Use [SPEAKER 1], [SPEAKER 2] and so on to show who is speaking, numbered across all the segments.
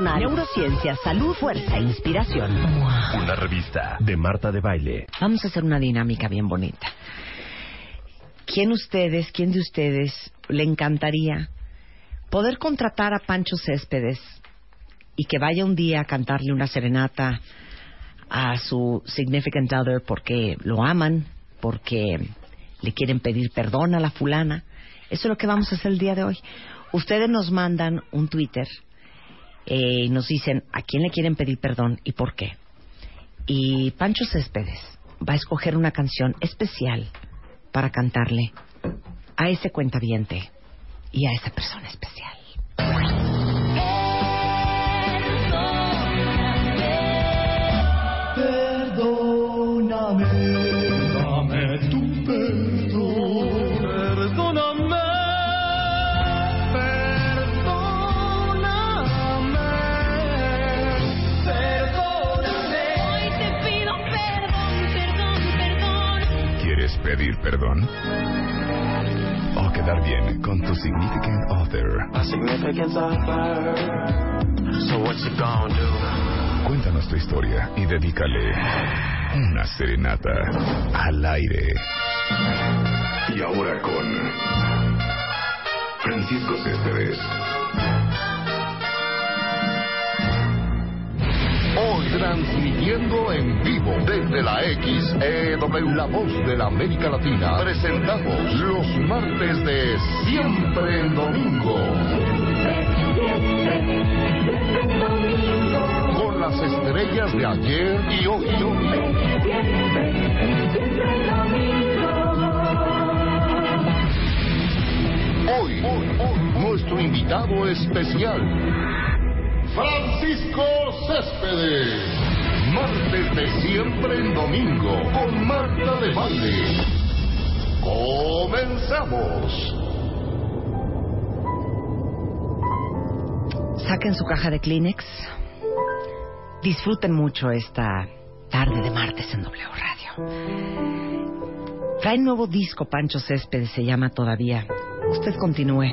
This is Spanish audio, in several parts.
[SPEAKER 1] neurociencia, salud, fuerza e inspiración.
[SPEAKER 2] Una revista de Marta de Baile.
[SPEAKER 1] Vamos a hacer una dinámica bien bonita. ¿Quién ustedes, quién de ustedes le encantaría poder contratar a Pancho Céspedes y que vaya un día a cantarle una serenata a su significant other porque lo aman, porque le quieren pedir perdón a la fulana? Eso es lo que vamos a hacer el día de hoy. Ustedes nos mandan un Twitter eh, nos dicen a quién le quieren pedir perdón y por qué. Y Pancho Céspedes va a escoger una canción especial para cantarle a ese cuentaviente y a esa persona especial.
[SPEAKER 2] Pedir perdón? O quedar bien con tu significant other. Cuéntanos tu historia y dedícale una serenata al aire. Y ahora con Francisco Céspedes. Transmitiendo en vivo desde la XEW, la voz de la América Latina, presentamos los martes de Siempre en Domingo. Con las estrellas de ayer y hoy. Hoy, hoy, nuestro invitado especial Francisco Céspedes. Martes de siempre en domingo con Marta de Valle. Comenzamos.
[SPEAKER 1] Saquen su caja de Kleenex. Disfruten mucho esta tarde de martes en W Radio. Trae nuevo disco Pancho Céspedes, se llama todavía. Usted continúe.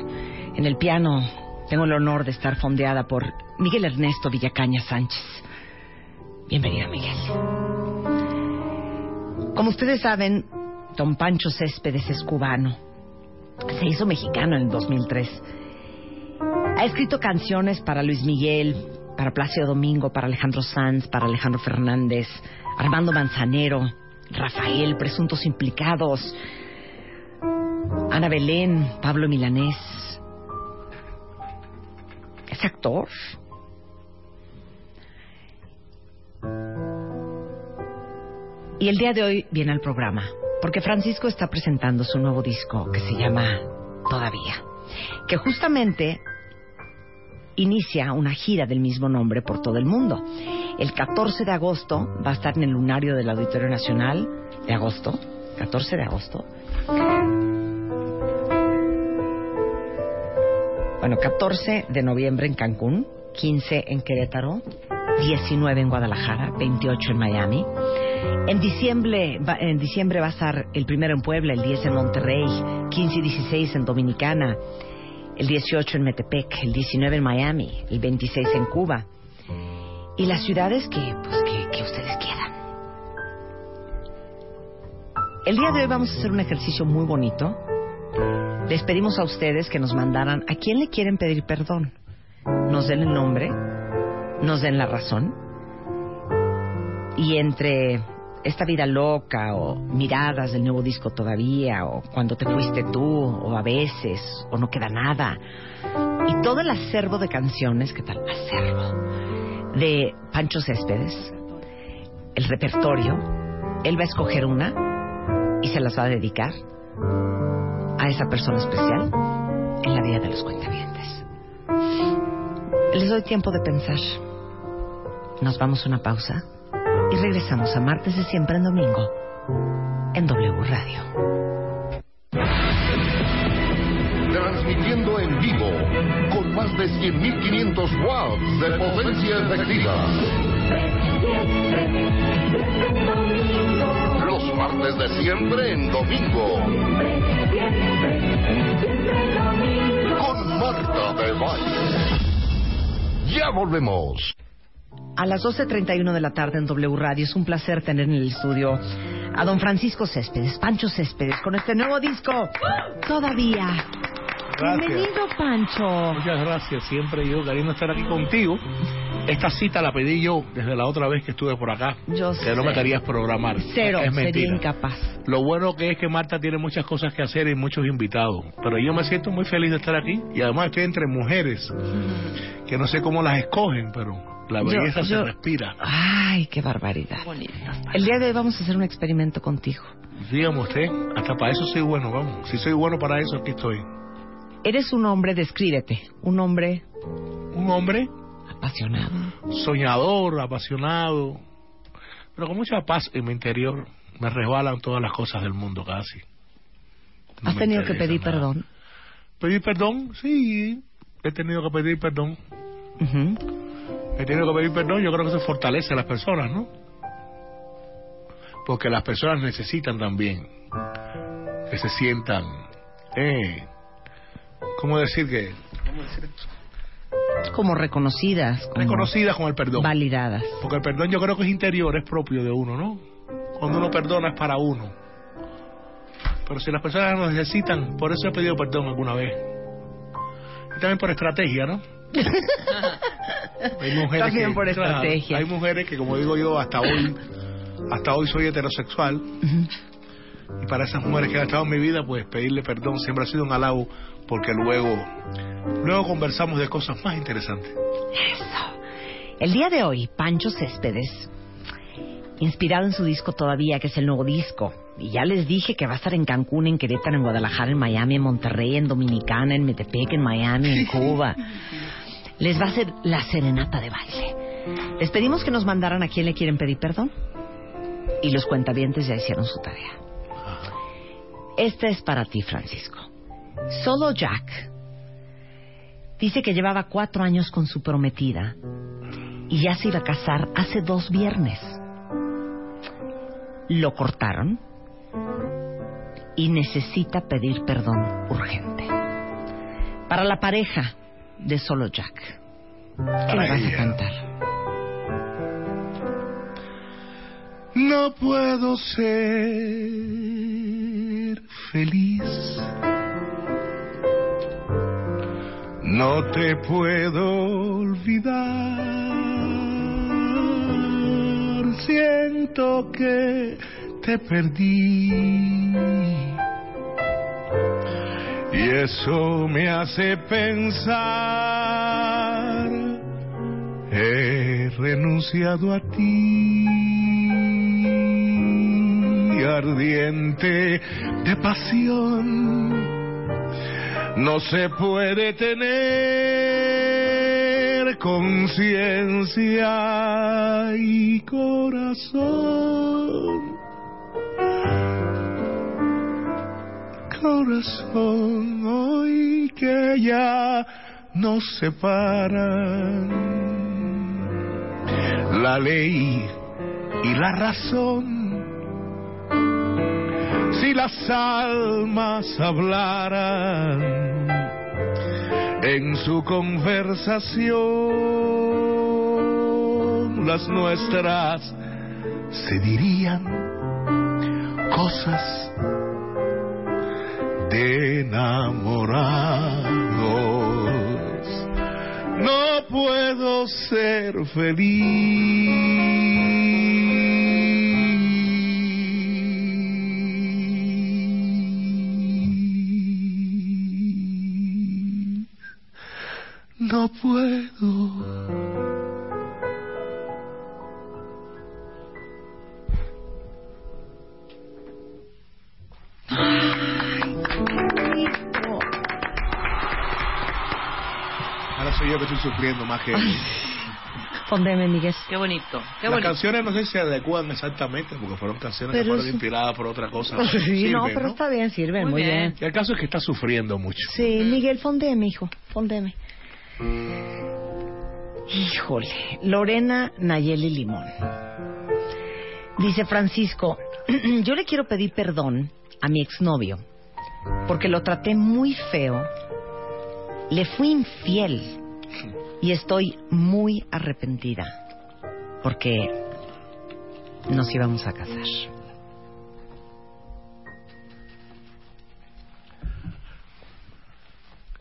[SPEAKER 1] En el piano tengo el honor de estar fondeada por Miguel Ernesto Villacaña Sánchez. Bienvenido, Miguel. Como ustedes saben, don Pancho Céspedes es cubano. Se hizo mexicano en el 2003. Ha escrito canciones para Luis Miguel, para Plácido Domingo, para Alejandro Sanz, para Alejandro Fernández, Armando Manzanero, Rafael, presuntos implicados, Ana Belén, Pablo Milanés. Es actor. Y el día de hoy viene al programa, porque Francisco está presentando su nuevo disco que se llama Todavía, que justamente inicia una gira del mismo nombre por todo el mundo. El 14 de agosto va a estar en el lunario del Auditorio Nacional de agosto, 14 de agosto. Bueno, 14 de noviembre en Cancún, 15 en Querétaro, 19 en Guadalajara, 28 en Miami. En diciembre, en diciembre va a estar el primero en Puebla, el 10 en Monterrey, 15 y 16 en Dominicana, el 18 en Metepec, el 19 en Miami, el 26 en Cuba. Y las ciudades que, pues, que, que ustedes quieran. El día de hoy vamos a hacer un ejercicio muy bonito. Les pedimos a ustedes que nos mandaran a quién le quieren pedir perdón. Nos den el nombre, nos den la razón. Y entre esta vida loca o miradas del nuevo disco todavía o cuando te fuiste tú o a veces o no queda nada y todo el acervo de canciones, ¿qué tal? Acervo de Pancho Céspedes, el repertorio, él va a escoger una y se las va a dedicar a esa persona especial en la vida de los cuentavientes. Les doy tiempo de pensar. Nos vamos a una pausa y regresamos a martes de siempre en domingo en W Radio.
[SPEAKER 2] Transmitiendo en vivo con más de 100.500 watts de potencia efectiva. Los martes de siempre en domingo. Con Marta de Valle. Ya volvemos.
[SPEAKER 1] A las 12.31 de la tarde en W Radio es un placer tener en el estudio a don Francisco Céspedes, Pancho Céspedes, con este nuevo disco, Todavía.
[SPEAKER 3] Gracias.
[SPEAKER 1] Bienvenido, Pancho.
[SPEAKER 3] Muchas gracias. Siempre yo queriendo estar aquí contigo. Esta cita la pedí yo desde la otra vez que estuve por acá.
[SPEAKER 1] Yo
[SPEAKER 3] que no
[SPEAKER 1] sé.
[SPEAKER 3] me querías programar.
[SPEAKER 1] Cero,
[SPEAKER 3] es
[SPEAKER 1] sería
[SPEAKER 3] mentira.
[SPEAKER 1] incapaz.
[SPEAKER 3] Lo bueno que es que Marta tiene muchas cosas que hacer y muchos invitados. Pero yo me siento muy feliz de estar aquí. Y además estoy entre mujeres que no sé cómo las escogen, pero la belleza
[SPEAKER 1] yo-
[SPEAKER 3] se respira.
[SPEAKER 1] Ay, qué barbaridad. El día de hoy vamos a hacer un experimento contigo.
[SPEAKER 3] Dígame usted, hasta para eso soy bueno, vamos. Si soy bueno para eso, aquí estoy.
[SPEAKER 1] Eres un hombre, descríbete, un hombre
[SPEAKER 3] Un hombre
[SPEAKER 1] apasionado.
[SPEAKER 3] soñador, apasionado, pero con mucha paz en mi interior. Me resbalan todas las cosas del mundo casi. No
[SPEAKER 1] ¿Has tenido que pedir
[SPEAKER 3] nada.
[SPEAKER 1] perdón?
[SPEAKER 3] ¿Pedir perdón? Sí, he tenido que pedir perdón.
[SPEAKER 1] Ujú.
[SPEAKER 3] He tenido que pedir perdón, yo creo que eso fortalece a las personas, ¿no? Porque las personas necesitan también que se sientan, eh, ¿cómo decir que? ¿Cómo decir esto?
[SPEAKER 1] Como reconocidas, como
[SPEAKER 3] Reconocidas con el perdón.
[SPEAKER 1] validadas.
[SPEAKER 3] Porque el perdón yo creo que es interior, es propio de uno, ¿no? Cuando uno perdona es para uno. Pero si las personas lo necesitan, por eso he pedido perdón alguna vez. Y también por estrategia, ¿no? Hay mujeres
[SPEAKER 1] También
[SPEAKER 3] que-
[SPEAKER 1] por
[SPEAKER 3] claro,
[SPEAKER 1] estrategia.
[SPEAKER 3] hay mujeres que, como digo yo, hasta hoy, hasta hoy soy heterosexual. Y para esas mujeres que han estado en mi vida, pues pedirle perdón siempre ha sido un halago, porque luego, luego conversamos de cosas más interesantes.
[SPEAKER 1] Eso. El día de hoy, Pancho Céspedes, inspirado en su disco todavía, que es el nuevo disco, y ya les dije que va a estar en Cancún, en Querétaro, en Guadalajara, en Miami, en Monterrey, en Dominicana, en Metepec, en Miami, en Cuba. Les va a hacer la serenata de baile. Les pedimos que nos mandaran a quién le quieren pedir perdón. Y los cuentavientes ya hicieron su tarea. Esta es para ti, Francisco. Solo Jack dice que llevaba cuatro años con su prometida y ya se iba a casar hace dos viernes. Lo cortaron y necesita pedir perdón urgente. Para la pareja de Solo Jack. ¿Qué
[SPEAKER 3] Para
[SPEAKER 1] le vas a cantar?
[SPEAKER 3] No puedo ser feliz. No te puedo olvidar. Siento que te perdí. Y eso me hace pensar. He renunciado a ti, ardiente de pasión. No se puede tener conciencia y corazón. Corazón, hoy que ya nos separan la ley y la razón. Si las almas hablaran en su conversación, las nuestras se dirían cosas de enamorados. No puedo ser feliz. No puedo. Soy yo que estoy sufriendo más que él.
[SPEAKER 1] Fondeme, Miguel.
[SPEAKER 4] Qué bonito, qué
[SPEAKER 3] Las
[SPEAKER 4] bonito.
[SPEAKER 3] canciones no sé si se adecuan exactamente porque fueron canciones
[SPEAKER 1] Pero
[SPEAKER 3] que fueron
[SPEAKER 1] es-
[SPEAKER 3] inspiradas por otra cosa.
[SPEAKER 1] Sí, no,
[SPEAKER 3] Sirven,
[SPEAKER 1] pero está bien, sirve, muy,
[SPEAKER 4] Muy
[SPEAKER 1] bien.
[SPEAKER 4] bien.
[SPEAKER 3] Y el caso es que está sufriendo mucho.
[SPEAKER 1] Sí, Miguel, fondeme, hijo, fondeme. Híjole, Lorena Nayeli Limón. Dice Francisco, yo le quiero pedir perdón a mi exnovio porque lo traté muy feo, le fui infiel y estoy muy arrepentida porque nos íbamos a casar.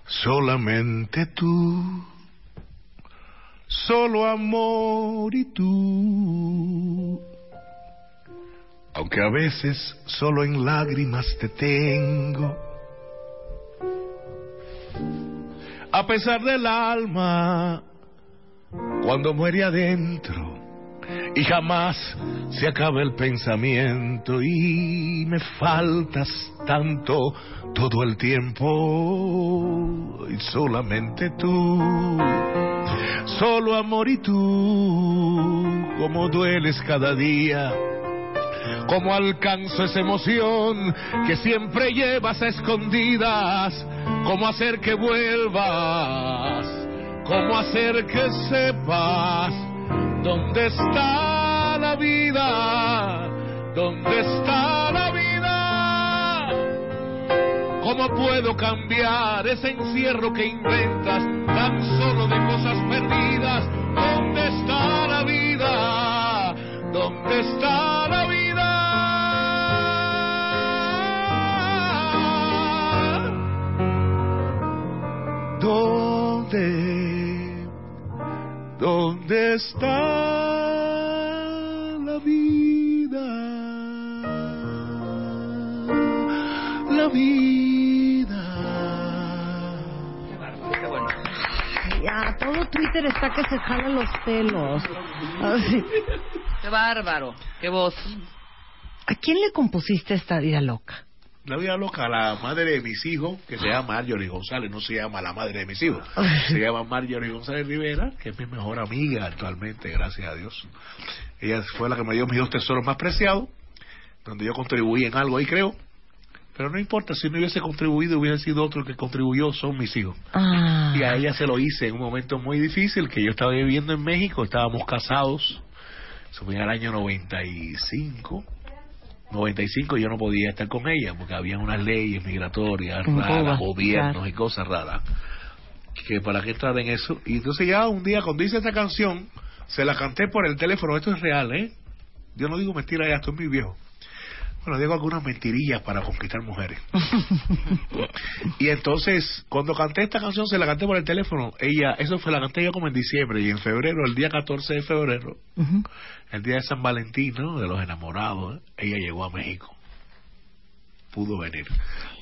[SPEAKER 3] Solamente tú, solo amor y tú. Aunque a veces solo en lágrimas te tengo. A pesar del alma, cuando muere adentro y jamás se acaba el pensamiento y me faltas tanto todo el tiempo y solamente tú, solo amor y tú, como dueles cada día. Como alcanzo esa emoción que siempre llevas a escondidas, cómo hacer que vuelvas, cómo hacer que sepas dónde está la vida, dónde está la vida. ¿Cómo puedo cambiar ese encierro que inventas tan solo de cosas perdidas? ¿Dónde está la vida? ¿Dónde está ¿Dónde está la vida? La vida.
[SPEAKER 4] Qué bueno.
[SPEAKER 1] Ya, todo Twitter está que se jala los pelos. Así.
[SPEAKER 4] Qué bárbaro. Qué voz.
[SPEAKER 1] ¿A quién le compusiste esta vida loca?
[SPEAKER 3] La vida loca, la madre de mis hijos, que se llama Marjorie González, no se llama la madre de mis hijos, se llama Marjorie González Rivera, que es mi mejor amiga actualmente, gracias a Dios. Ella fue la que me dio mis dos tesoros más preciados, donde yo contribuí en algo ahí creo, pero no importa, si no hubiese contribuido, hubiese sido otro el que contribuyó, son mis hijos.
[SPEAKER 1] Ah,
[SPEAKER 3] Y a ella se lo hice en un momento muy difícil, que yo estaba viviendo en México, estábamos casados, eso fue en el año 95, 95 yo no podía estar con ella, porque había unas leyes migratorias raras, gobiernos
[SPEAKER 1] claro.
[SPEAKER 3] y cosas raras, que para qué entrar en eso. Y entonces ya un día cuando hice esta canción, se la canté por el teléfono, esto es real, ¿eh? Yo no digo mentira, ya estoy muy viejo. Bueno, digo algunas mentirillas para conquistar mujeres. Y entonces, cuando canté esta canción, se la canté por el teléfono. Ella, eso fue la canté yo como en diciembre. Y en febrero, el día 14 de febrero, el día de San Valentín, ¿no? De los enamorados, ¿eh? ella llegó a México. Pudo venir.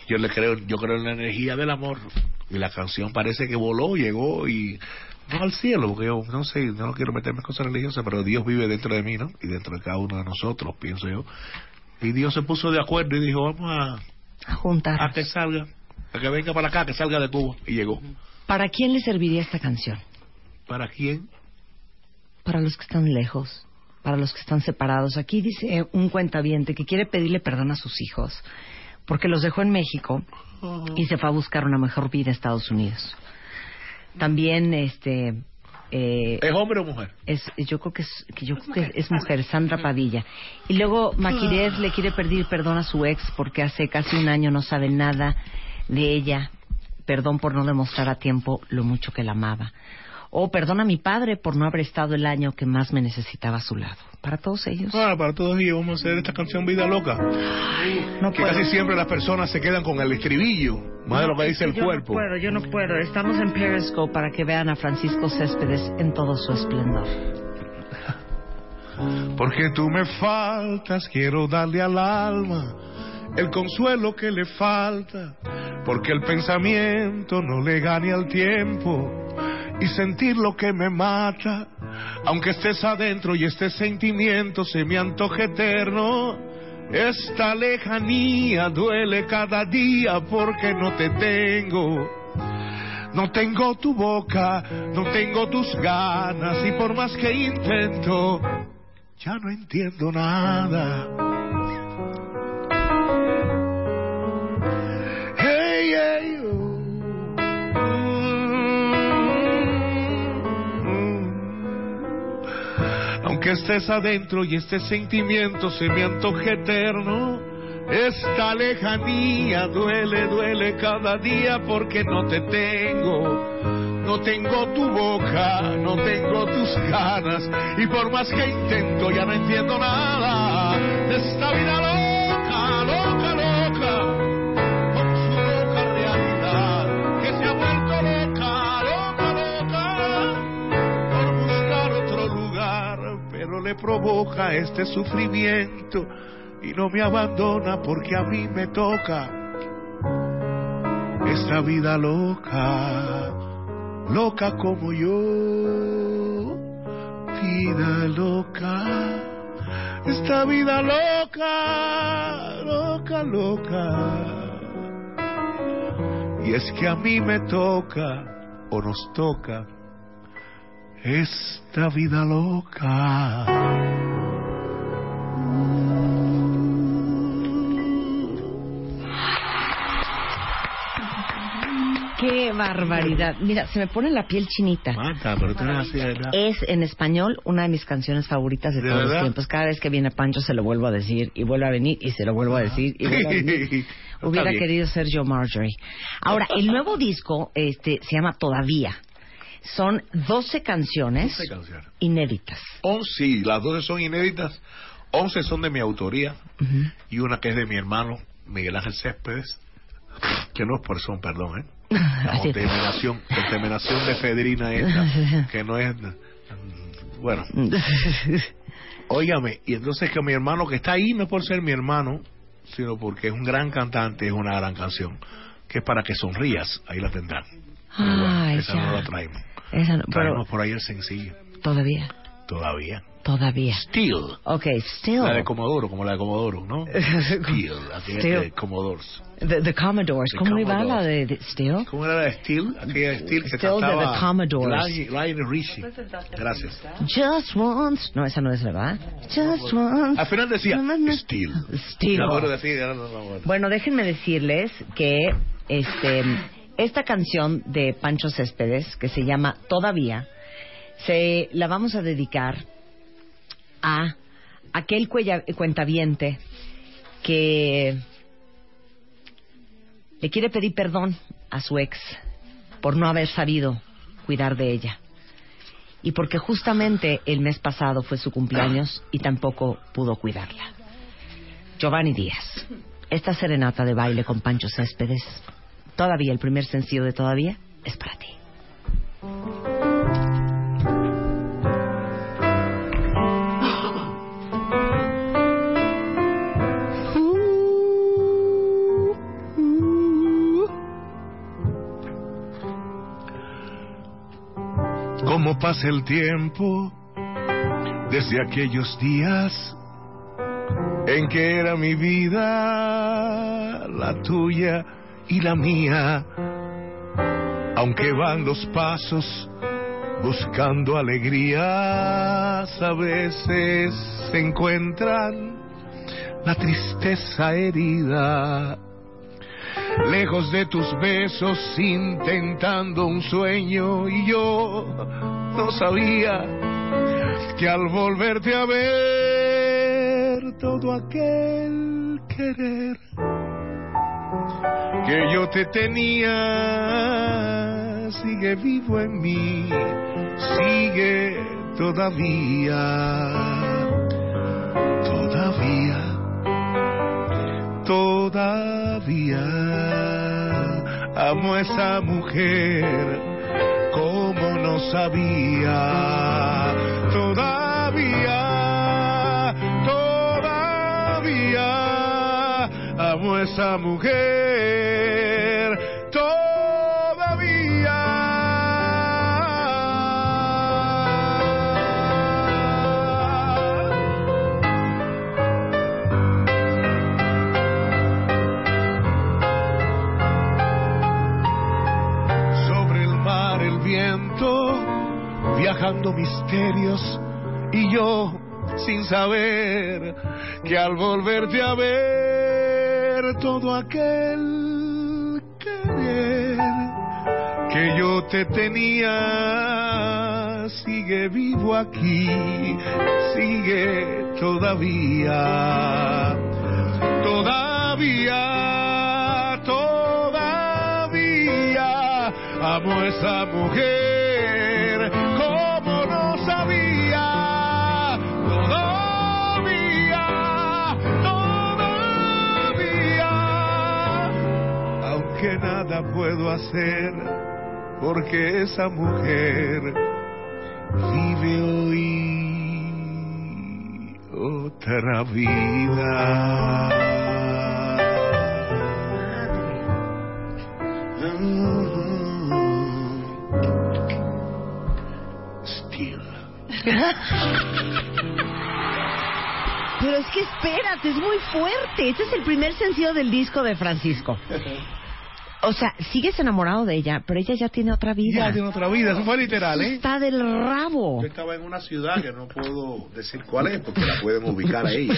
[SPEAKER 3] Yo le creo, yo creo en la energía del amor. Y la canción parece que voló, llegó y no al cielo, porque yo no sé, no quiero meterme en cosas religiosas, pero Dios vive dentro de mí, ¿no? Y dentro de cada uno de nosotros, pienso yo. Y Dios se puso de acuerdo y dijo, vamos a,
[SPEAKER 1] a juntar.
[SPEAKER 3] a que salga, a que venga para acá, que salga de Cuba. Y llegó.
[SPEAKER 1] ¿Para quién le serviría esta canción?
[SPEAKER 3] ¿Para quién?
[SPEAKER 1] Para los que están lejos, para los que están separados. Aquí dice un cuentaviente que quiere pedirle perdón a sus hijos porque los dejó en México y se fue a buscar una mejor vida a Estados Unidos. También, este, eh,
[SPEAKER 3] ¿Es hombre o mujer?
[SPEAKER 1] es, yo creo que es, que yo creo que es mujer, Sandra Padilla. Y luego Maquirez le quiere pedir perdón a su ex porque hace casi un año no sabe nada de ella. Perdón por no demostrar a tiempo lo mucho que la amaba. O perdón a mi padre por no haber estado el año que más me necesitaba a su lado. Para todos ellos.
[SPEAKER 3] Ah, para todos ellos vamos a hacer esta canción Vida Loca.
[SPEAKER 1] No
[SPEAKER 3] que
[SPEAKER 1] puedo.
[SPEAKER 3] casi siempre las personas se quedan con el estribillo, más de lo que dice el
[SPEAKER 1] yo
[SPEAKER 3] cuerpo.
[SPEAKER 1] No puedo, yo no puedo. Estamos en Periscope para que vean a Francisco Céspedes en todo su esplendor.
[SPEAKER 3] Porque tú me faltas, quiero darle al alma el consuelo que le falta. Porque el pensamiento no le gane al tiempo y sentir lo que me mata. Aunque estés adentro y este sentimiento se me antoje eterno. Esta lejanía duele cada día porque no te tengo. No tengo tu boca, no tengo tus ganas y por más que intento, ya no entiendo nada. Estés adentro y este sentimiento se me antoje eterno, esta lejanía duele, duele cada día porque no te tengo. No tengo tu boca, no tengo tus ganas y por más que intento ya no entiendo nada de esta vida provoca este sufrimiento y no me abandona porque a mí me toca esta vida loca, loca como yo, vida loca, esta vida loca, loca, loca. Y es que a mí me toca o nos toca esta vida loca.
[SPEAKER 1] ¡Qué barbaridad! Mira, se me pone la piel chinita.
[SPEAKER 3] Mata, pero.
[SPEAKER 1] Es en español una de mis canciones favoritas de,
[SPEAKER 3] ¿De
[SPEAKER 1] todos los tiempos. Cada vez que viene Pancho se lo vuelvo a decir y vuelve a venir y se lo vuelvo a decir y vuelve a venir. Hubiera querido ser yo Marjorie. Ahora, el nuevo disco este, se llama Todavía. Son 12 canciones
[SPEAKER 3] 12 canciones.
[SPEAKER 1] inéditas.
[SPEAKER 3] 11, sí, las 12 son inéditas. 11 son de mi autoría y una que es de mi hermano Miguel Ángel Céspedes, que no es por son, perdón, ¿eh? La contaminación, contaminación de Fedrina esta, que no es... Bueno, óigame, y entonces que mi hermano que está ahí no es por ser mi hermano, sino porque es un gran cantante, es una gran canción, que es para que sonrías, ahí la tendrán. Pero bueno,
[SPEAKER 1] Ay,
[SPEAKER 3] esa no la traemos.
[SPEAKER 1] Esa no- pero
[SPEAKER 3] Traemos por ahí el sencillo,
[SPEAKER 1] todavía,
[SPEAKER 3] todavía.
[SPEAKER 1] todavía.
[SPEAKER 3] Still.
[SPEAKER 1] Ok, still.
[SPEAKER 3] La de Comodoro, como la de Comodoro, ¿no? Steel, aquella
[SPEAKER 1] Steel.
[SPEAKER 3] de Commodores.
[SPEAKER 1] The, the Commodores.
[SPEAKER 3] The
[SPEAKER 1] ¿Cómo iba la de, de Still?
[SPEAKER 3] ¿Cómo era la de Steel? Aquella de Steel que
[SPEAKER 1] Steel de The Commodores.
[SPEAKER 3] Lionel- Richie. Gracias.
[SPEAKER 1] Just once. No, esa no es verdad. Just once.
[SPEAKER 3] Al final decía
[SPEAKER 1] No, no, no.
[SPEAKER 3] Steel.
[SPEAKER 1] Steel.
[SPEAKER 3] No, no, no.
[SPEAKER 1] Bueno, déjenme decirles que este esta canción de Pancho Céspedes, que se llama Todavía, se la vamos a dedicar a aquel cuella- cuentaviente que le quiere pedir perdón a su ex por no haber sabido cuidar de ella. Y porque justamente el mes pasado fue su cumpleaños y tampoco pudo cuidarla. Giovanni Díaz. Esta serenata de baile con Pancho Céspedes, todavía el primer sencillo de todavía, es para ti.
[SPEAKER 3] Cómo pasa el tiempo desde aquellos días en que era mi vida la tuya y la mía. Aunque van los pasos buscando alegrías, a veces se encuentran la tristeza herida. Lejos de tus besos, intentando un sueño, y yo no sabía que al volverte a ver todo aquel querer que yo te tenía sigue vivo en mí, sigue todavía, todavía, todavía. Amo a esa mujer como no sabía, esa mujer, todavía. Sobre viento, viajando misterios y yo sin saber que al volverte a ver todo aquel querer que yo te tenía sigue vivo aquí, sigue todavía, todavía, todavía amo a esa mujer nada puedo hacer porque esa mujer vive hoy otra vida. Still.
[SPEAKER 1] Pero es que espérate, es muy fuerte. Este es el primer sencillo del disco de Francisco. O sea, sigues enamorado de ella, pero ella ya tiene otra vida.
[SPEAKER 3] Ya tiene otra vida, eso fue literal, ¿eh?
[SPEAKER 1] Está del rabo.
[SPEAKER 3] Yo estaba en una ciudad que no puedo decir cuál es porque la pueden ubicar a ella.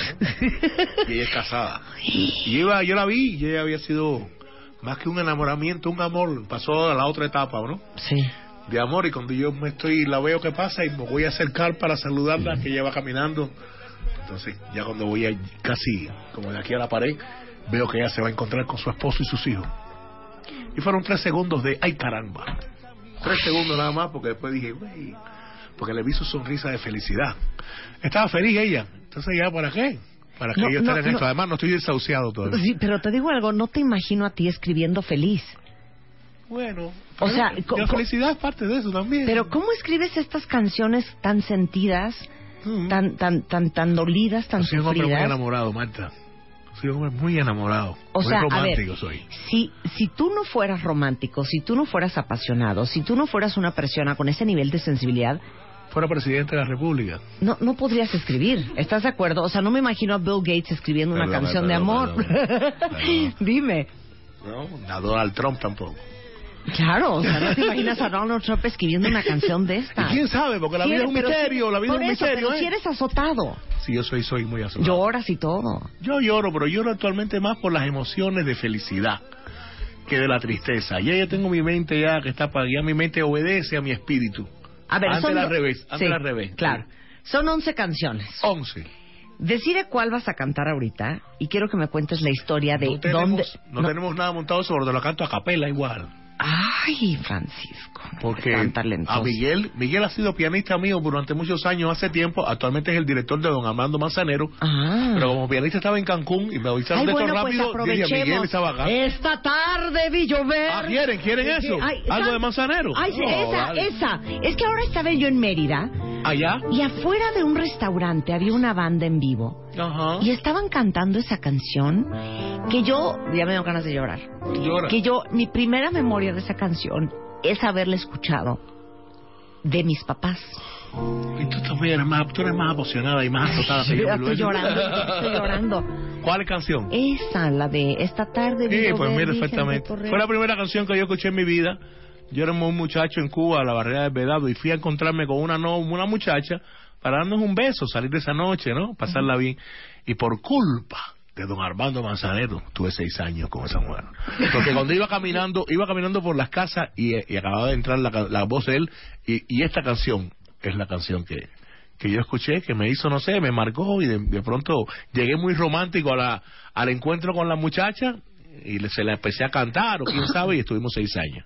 [SPEAKER 3] Y ella es casada. Y yo, iba- yo la vi y ella había sido más que un enamoramiento, un amor. Pasó a la otra etapa, ¿no?
[SPEAKER 1] Sí.
[SPEAKER 3] De amor. Y cuando yo me estoy, la veo que pasa y me voy a acercar para saludarla, que ella va caminando. Entonces, ya cuando voy a casi como de aquí a la pared, veo que ella se va a encontrar con su esposo y sus hijos. Y fueron tres segundos de, ay caramba. Tres segundos nada más, porque después dije, güey, porque le vi su sonrisa de felicidad. Estaba feliz ella. Entonces, ¿ya para qué? ¿Para qué
[SPEAKER 1] No,
[SPEAKER 3] yo estar
[SPEAKER 1] no,
[SPEAKER 3] en esto?
[SPEAKER 1] no.
[SPEAKER 3] Además, no estoy desahuciado todavía.
[SPEAKER 1] Sí, pero te digo algo, no te imagino a ti escribiendo feliz.
[SPEAKER 3] Bueno,
[SPEAKER 1] O sea,
[SPEAKER 3] la felicidad es parte de eso también.
[SPEAKER 1] Pero ¿cómo escribes estas canciones tan sentidas,
[SPEAKER 3] Mm.
[SPEAKER 1] tan tan tan tan dolidas, tan
[SPEAKER 3] soy un hombre muy
[SPEAKER 1] sufridas?
[SPEAKER 3] enamorado, Marta. Soy un hombre muy enamorado.
[SPEAKER 1] O
[SPEAKER 3] muy
[SPEAKER 1] sea, a
[SPEAKER 3] romántico
[SPEAKER 1] ver,
[SPEAKER 3] soy.
[SPEAKER 1] si, si tú no fueras romántico, si tú no fueras apasionado, si tú no fueras una persona con ese nivel de sensibilidad,
[SPEAKER 3] Fuera presidente de la República.
[SPEAKER 1] no, no podrías escribir. ¿Estás de acuerdo? O sea, no me imagino a Bill Gates escribiendo una
[SPEAKER 3] Perdón,
[SPEAKER 1] canción de amor.
[SPEAKER 3] perdón.
[SPEAKER 1] Dime.
[SPEAKER 3] ¿no? A Donald Trump tampoco.
[SPEAKER 1] Claro, o sea, no te imaginas a Donald Trump escribiendo una canción de
[SPEAKER 3] ¿Y
[SPEAKER 1] esta.
[SPEAKER 3] quién sabe? Porque la vida es un
[SPEAKER 1] Pero si-
[SPEAKER 3] misterio, la vida es un
[SPEAKER 1] eso,
[SPEAKER 3] misterio,
[SPEAKER 1] pero
[SPEAKER 3] ¿eh?
[SPEAKER 1] si eres azotado,
[SPEAKER 3] Sí, yo soy, soy muy azotado.
[SPEAKER 1] lloras y todo.
[SPEAKER 3] Yo lloro, pero lloro actualmente más por las emociones de felicidad que de la tristeza. Ya yo tengo mi mente ya que está para ya mi mente obedece a mi espíritu.
[SPEAKER 1] A ver,
[SPEAKER 3] antes
[SPEAKER 1] son
[SPEAKER 3] al revés, antes
[SPEAKER 1] Sí,
[SPEAKER 3] al revés.
[SPEAKER 1] Claro. Son 11 canciones.
[SPEAKER 3] Once.
[SPEAKER 1] Decide cuál vas a cantar ahorita y quiero que me cuentes la historia de
[SPEAKER 3] no tenemos,
[SPEAKER 1] dónde.
[SPEAKER 3] no, tenemos nada montado sobre lo canto a capela igual.
[SPEAKER 1] Ay, Francisco.
[SPEAKER 3] Porque
[SPEAKER 1] tan talentoso.
[SPEAKER 3] a Miguel, Miguel ha sido pianista mío durante muchos años, hace tiempo, actualmente es el director de Don Armando Manzanero,
[SPEAKER 1] Ah.
[SPEAKER 3] pero como pianista estaba en Cancún y me avisaron
[SPEAKER 1] Ay,
[SPEAKER 3] de
[SPEAKER 1] bueno,
[SPEAKER 3] esto
[SPEAKER 1] pues
[SPEAKER 3] rápido, dije, Miguel estaba acá.
[SPEAKER 1] Esta tarde vi llover.
[SPEAKER 3] Ah, ¿quieren? ¿Quieren eso?
[SPEAKER 1] Ay,
[SPEAKER 3] ¿Algo de Manzanero?
[SPEAKER 1] Ay,
[SPEAKER 3] No,
[SPEAKER 1] esa,
[SPEAKER 3] dale.
[SPEAKER 1] esa. Es que ahora estaba yo en Mérida
[SPEAKER 3] ¿Allá?
[SPEAKER 1] y afuera de un restaurante había una banda en vivo
[SPEAKER 3] Ajá.
[SPEAKER 1] y estaban cantando esa canción que yo, ya me dio ganas de llorar.
[SPEAKER 3] Llora.
[SPEAKER 1] Que yo, mi primera memoria de esa canción es haberla escuchado de mis papás.
[SPEAKER 3] Y tú también eres más, tú eres más apasionada y más azotada.
[SPEAKER 1] Sí,
[SPEAKER 3] yo,
[SPEAKER 1] estoy
[SPEAKER 3] Luis.
[SPEAKER 1] llorando, estoy llorando.
[SPEAKER 3] ¿Cuál canción?
[SPEAKER 1] Esa, la de esta tarde.
[SPEAKER 3] Sí, pues mira, perfectamente. Fue la primera canción que yo escuché en mi vida. Yo era un muchacho en Cuba, a la barrera del Vedado, y fui a encontrarme con una no, una muchacha para darnos un beso, salir de esa noche, ¿no? Pasarla bien. Y por culpa de don Armando Manzanero, tuve seis años con esa mujer. Porque cuando iba caminando, iba caminando por las casas y, y acababa de entrar la, la voz de él, y, y esta canción es la canción que, que yo escuché, que me hizo, no sé, me marcó y de, de pronto llegué muy romántico a la, al encuentro con la muchacha y le- se la empecé a cantar o quién sabe y estuvimos seis años.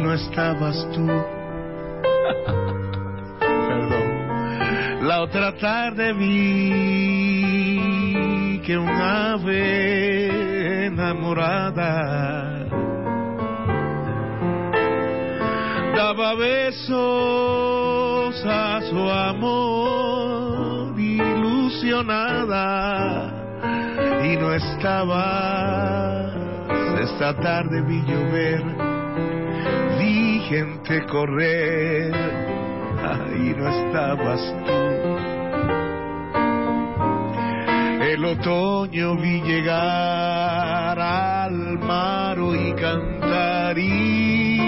[SPEAKER 3] no estabas tú. La otra tarde vi que un ave enamorada daba besos a su amor ilusionada y no estaba esta tarde vi llover gente correr. Y no estabas tú. El otoño vi llegar al mar y cantar y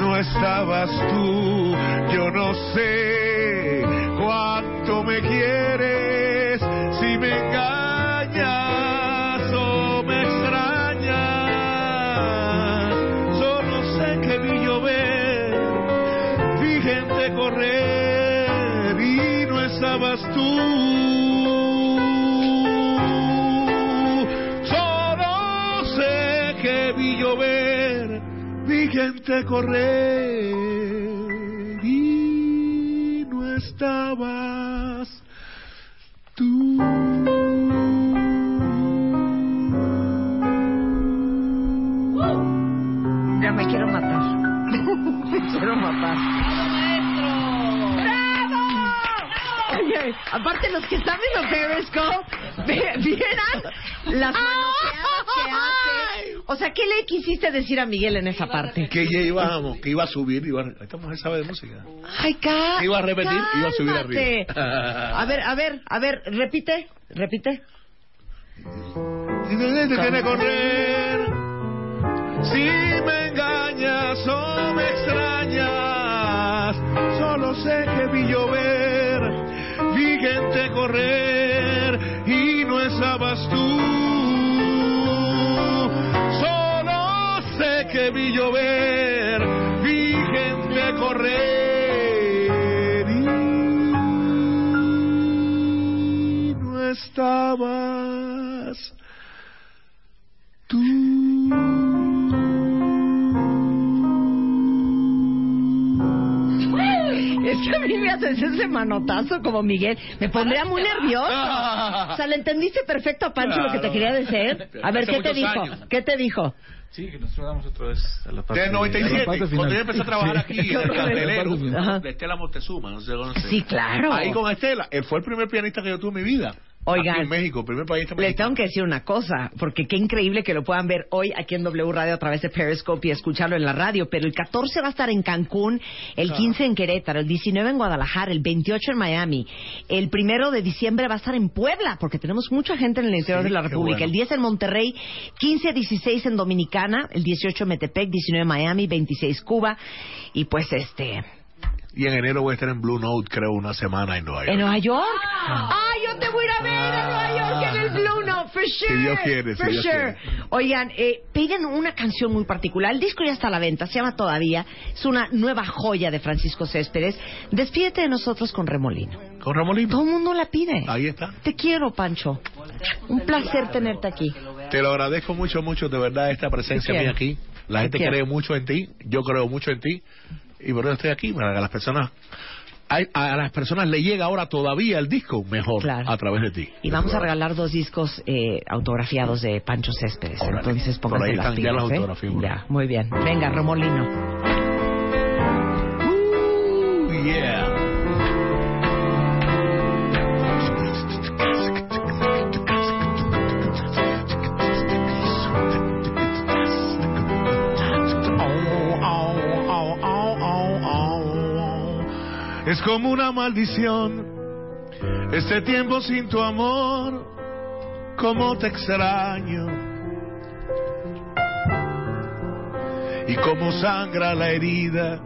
[SPEAKER 3] no estabas tú. Yo no sé cuánto me quieres gente correr y no estabas tú.
[SPEAKER 1] Ya me quiero matar. me quiero matar. ¡Bravo! Oye, aparte los que están en los Periscope, vieran las manoteadas que hace. O sea, ¿qué le quisiste decir a Miguel en esa parte?
[SPEAKER 3] Que ya íbamos, que iba a subir, iba a... esta mujer sabe de música.
[SPEAKER 1] Ay,
[SPEAKER 3] Que iba a repetir, iba a subir
[SPEAKER 1] cálmate.
[SPEAKER 3] arriba.
[SPEAKER 1] A ver, a ver, a ver, repite, repite.
[SPEAKER 3] Si te tiene que correr, si me engañas o me extrañas, solo sé que vi llover, vi gente correr y no estabas tú. Estabas tú.
[SPEAKER 1] Es que a mí me haces ese manotazo como Miguel. Me pondría muy nervioso. O sea, ¿le entendiste perfecto a Pancho lo que te
[SPEAKER 3] Claro.
[SPEAKER 1] quería decir? A ver,
[SPEAKER 3] Hace
[SPEAKER 1] ¿qué te dijo?
[SPEAKER 3] años.
[SPEAKER 1] ¿Qué te dijo?
[SPEAKER 5] Sí, que nosotros vamos otra vez a la parte
[SPEAKER 3] De 97,
[SPEAKER 5] a la parte
[SPEAKER 3] cuando yo empecé a trabajar aquí en el cartelero de Estela Montezuma, no sé si.
[SPEAKER 1] Sí, claro.
[SPEAKER 3] Ahí con Estela, él fue el primer pianista que yo tuve en mi vida.
[SPEAKER 1] Oigan.
[SPEAKER 3] Aquí en México, primer pianista
[SPEAKER 1] Les tengo que decir una cosa, porque qué increíble que lo puedan ver hoy aquí en W Radio a través de Periscope y escucharlo en la radio, pero el 14 va a estar en Cancún, el 15 en Querétaro, el 19 en Guadalajara, el 28 en Miami, el primero de diciembre va a estar en Puebla, porque tenemos mucha gente en el interior
[SPEAKER 3] Sí,
[SPEAKER 1] de la República,
[SPEAKER 3] bueno.
[SPEAKER 1] el 10 en Monterrey, 15 16 en Dominicana, el 18 en Metepec, 19 en Miami, 26 Cuba, y pues este...
[SPEAKER 3] Y en enero voy a estar en Blue Note, creo, una semana en Nueva York.
[SPEAKER 1] ¿En Nueva York? ¡Ah, yo te voy a ir a ver a Nueva York en el Blue Note! For sure.
[SPEAKER 3] Dios quiere, si
[SPEAKER 1] For
[SPEAKER 3] Dios
[SPEAKER 1] sure. Oigan, eh, piden una canción muy particular. El disco ya está a la venta, se llama Todavía. Es una nueva joya de Francisco Céspedes. Despídete de nosotros con Remolino.
[SPEAKER 3] Con Ramolino.
[SPEAKER 1] Todo el mundo la pide.
[SPEAKER 3] Ahí está.
[SPEAKER 1] Te quiero, Pancho. Un placer tenerte aquí.
[SPEAKER 3] Te lo agradezco mucho, mucho, de verdad, esta presencia mía aquí. La
[SPEAKER 1] Te
[SPEAKER 3] gente cree mucho en ti, yo creo mucho en ti. Y por eso estoy aquí, para que las personas... A las personas le llega ahora todavía el disco mejor
[SPEAKER 1] Claro.
[SPEAKER 3] a través de ti.
[SPEAKER 1] Y vamos a regalar dos discos eh, autografiados de Pancho Céspedes.
[SPEAKER 3] Órale.
[SPEAKER 1] Entonces
[SPEAKER 3] Por
[SPEAKER 1] pónganse
[SPEAKER 3] ahí
[SPEAKER 1] las
[SPEAKER 3] están ya
[SPEAKER 1] ¿eh? Ya, muy bien. Venga, Remolino.
[SPEAKER 3] Uh, yeah. Es como una maldición este tiempo sin tu amor, como te extraño. y como sangra la herida,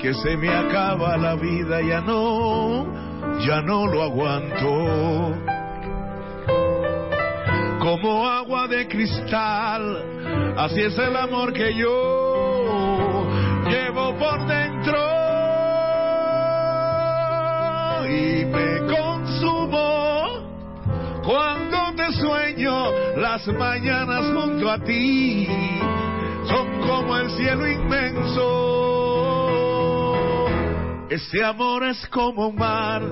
[SPEAKER 3] que se me acaba la vida, ya no, ya no lo aguanto. Como agua de cristal, así es el amor que yo llevo por dentro cuando te sueño las mañanas junto a ti son como el cielo inmenso. Este amor es como un mar,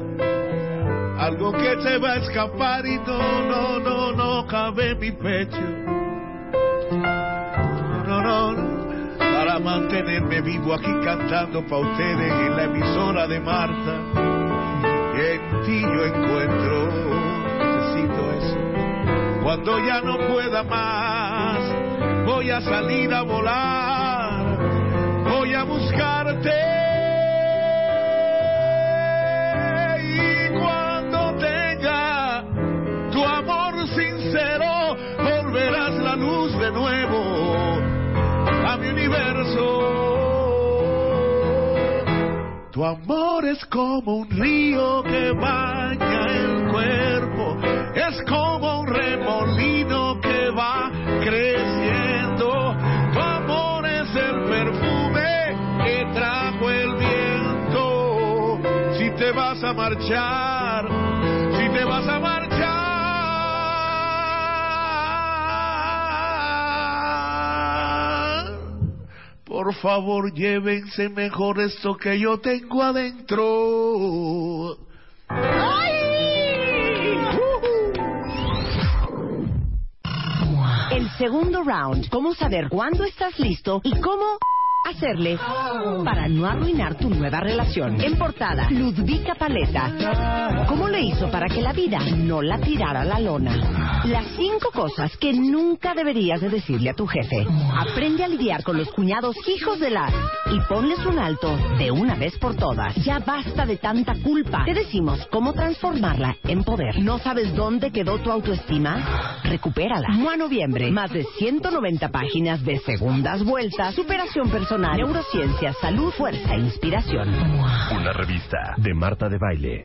[SPEAKER 3] algo que te va a escapar y no, no, no, no cabe en mi pecho. No, no, no, para mantenerme vivo aquí cantando pa' ustedes en la emisora de Marta. En ti yo encuentro. Cuando ya no pueda más, voy a salir a volar, voy a buscarte. Y cuando tenga tu amor sincero, volverás la luz de nuevo a mi universo. Tu amor es como un río que baña el cuerpo, es como un remolino que va creciendo. Tu amor es el perfume que trajo el viento. Si te vas a marchar, si te vas a marchar. Por favor, llévense mejor esto que yo tengo adentro.
[SPEAKER 1] Segundo round. Cómo saber cuándo estás listo y cómo hacerle para no arruinar tu nueva relación. En portada, Ludvika Paleta. ¿Cómo le hizo para que la vida no la tirara a la lona? Las cinco cosas que nunca deberías de decirle a tu jefe. Aprende a lidiar con los cuñados hijos de la y ponles un alto de una vez por todas. Ya basta de tanta culpa. Te decimos cómo transformarla en poder. ¿No sabes dónde quedó tu autoestima? Recupérala. Mua Noviembre. Más de 190 páginas de segundas vueltas, superación personal, neurociencia, salud, fuerza e inspiración.
[SPEAKER 6] Una revista de Marta de Baile.